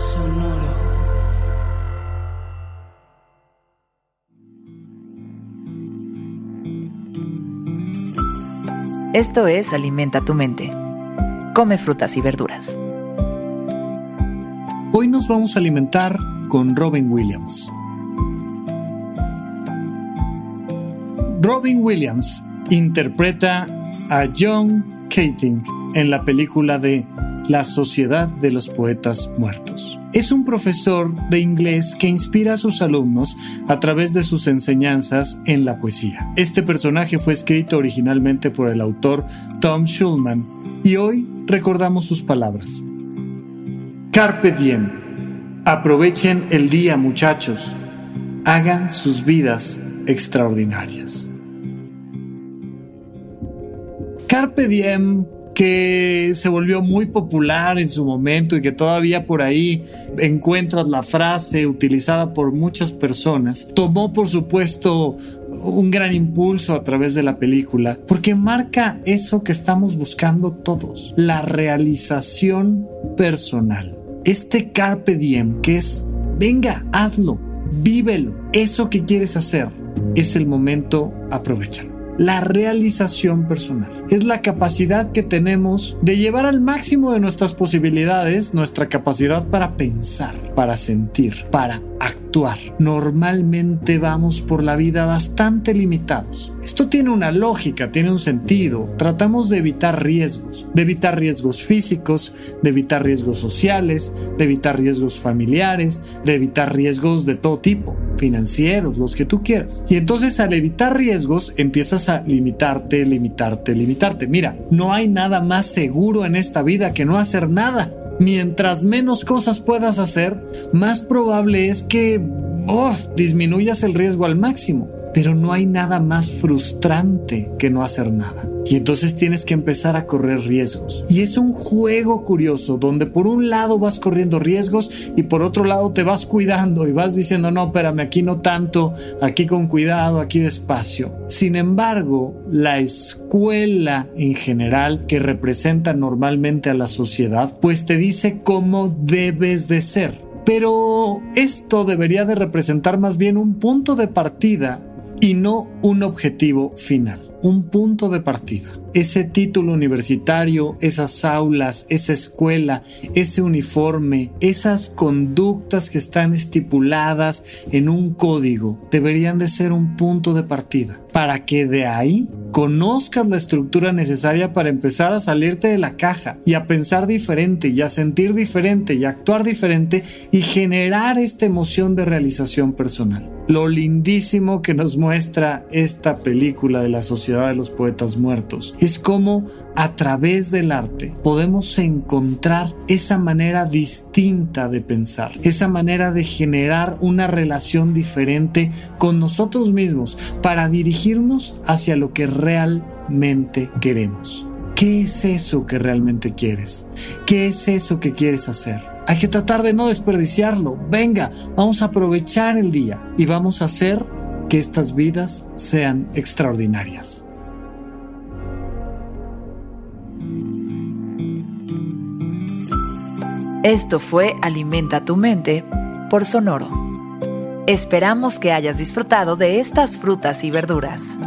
Sonoro. Esto es Alimenta tu mente. Come frutas y verduras. Hoy nos vamos a alimentar con Robin Williams. Robin Williams interpreta a John Keating en la película de La Sociedad de los Poetas Muertos. Es un profesor de inglés que inspira a sus alumnos a través de sus enseñanzas en la poesía. Este personaje fue escrito originalmente por el autor Tom Schulman y hoy recordamos sus palabras. Carpe diem. Aprovechen el día muchachos. Hagan sus vidas extraordinarias. Carpe diem que se volvió muy popular en su momento y que todavía por ahí encuentras la frase utilizada por muchas personas, tomó por supuesto un gran impulso a través de la película porque marca eso que estamos buscando todos, la realización personal. Este carpe diem que es, venga, hazlo, vívelo, eso que quieres hacer, es el momento, aprovechalo la realización personal. Es la capacidad que tenemos de llevar al máximo de nuestras posibilidades nuestra capacidad para pensar, para sentir, para actuar. Normalmente vamos por la vida bastante limitados. Esto tiene una lógica, tiene un sentido. Tratamos de evitar riesgos, de evitar riesgos físicos, de evitar riesgos sociales, de evitar riesgos familiares, de evitar riesgos de todo tipo, financieros, los que tú quieras. Y entonces al evitar riesgos empiezas a limitarte, limitarte, limitarte. Mira, no hay nada más seguro en esta vida que no hacer nada mientras menos cosas puedas hacer, más probable es que oh, disminuyas el riesgo al máximo. Pero no hay nada más frustrante que no hacer nada. Y entonces tienes que empezar a correr riesgos. Y es un juego curioso donde por un lado vas corriendo riesgos y por otro lado te vas cuidando y vas diciendo, no, espérame, aquí no tanto, aquí con cuidado, aquí despacio. Sin embargo, la escuela en general que representa normalmente a la sociedad, pues te dice cómo debes de ser. Pero esto debería de representar más bien un punto de partida y no un objetivo final, un punto de partida. Ese título universitario, esas aulas, esa escuela, ese uniforme, esas conductas que están estipuladas en un código, deberían de ser un punto de partida para que de ahí conozcas la estructura necesaria para empezar a salirte de la caja y a pensar diferente y a sentir diferente y a actuar diferente y generar esta emoción de realización personal. Lo lindísimo que nos muestra esta película de la Sociedad de los Poetas Muertos es cómo a través del arte podemos encontrar esa manera distinta de pensar, esa manera de generar una relación diferente con nosotros mismos para dirigirnos hacia lo que realmente queremos. ¿Qué es eso que realmente quieres? ¿Qué es eso que quieres hacer? Hay que tratar de no desperdiciarlo. Venga, vamos a aprovechar el día y vamos a hacer que estas vidas sean extraordinarias. Esto fue Alimenta tu mente por Sonoro. Esperamos que hayas disfrutado de estas frutas y verduras.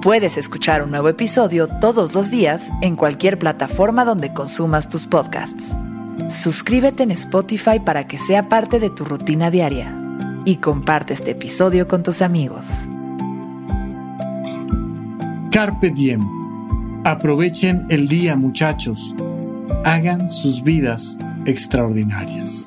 Puedes escuchar un nuevo episodio todos los días en cualquier plataforma donde consumas tus podcasts. Suscríbete en Spotify para que sea parte de tu rutina diaria y comparte este episodio con tus amigos. Carpe diem. Aprovechen el día muchachos. Hagan sus vidas extraordinarias.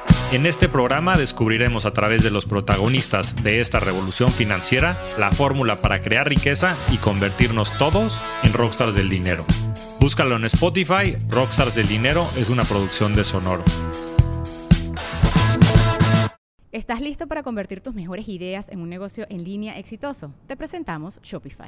En este programa descubriremos a través de los protagonistas de esta revolución financiera la fórmula para crear riqueza y convertirnos todos en rockstars del dinero. Búscalo en Spotify, Rockstars del Dinero es una producción de Sonoro. ¿Estás listo para convertir tus mejores ideas en un negocio en línea exitoso? Te presentamos Shopify.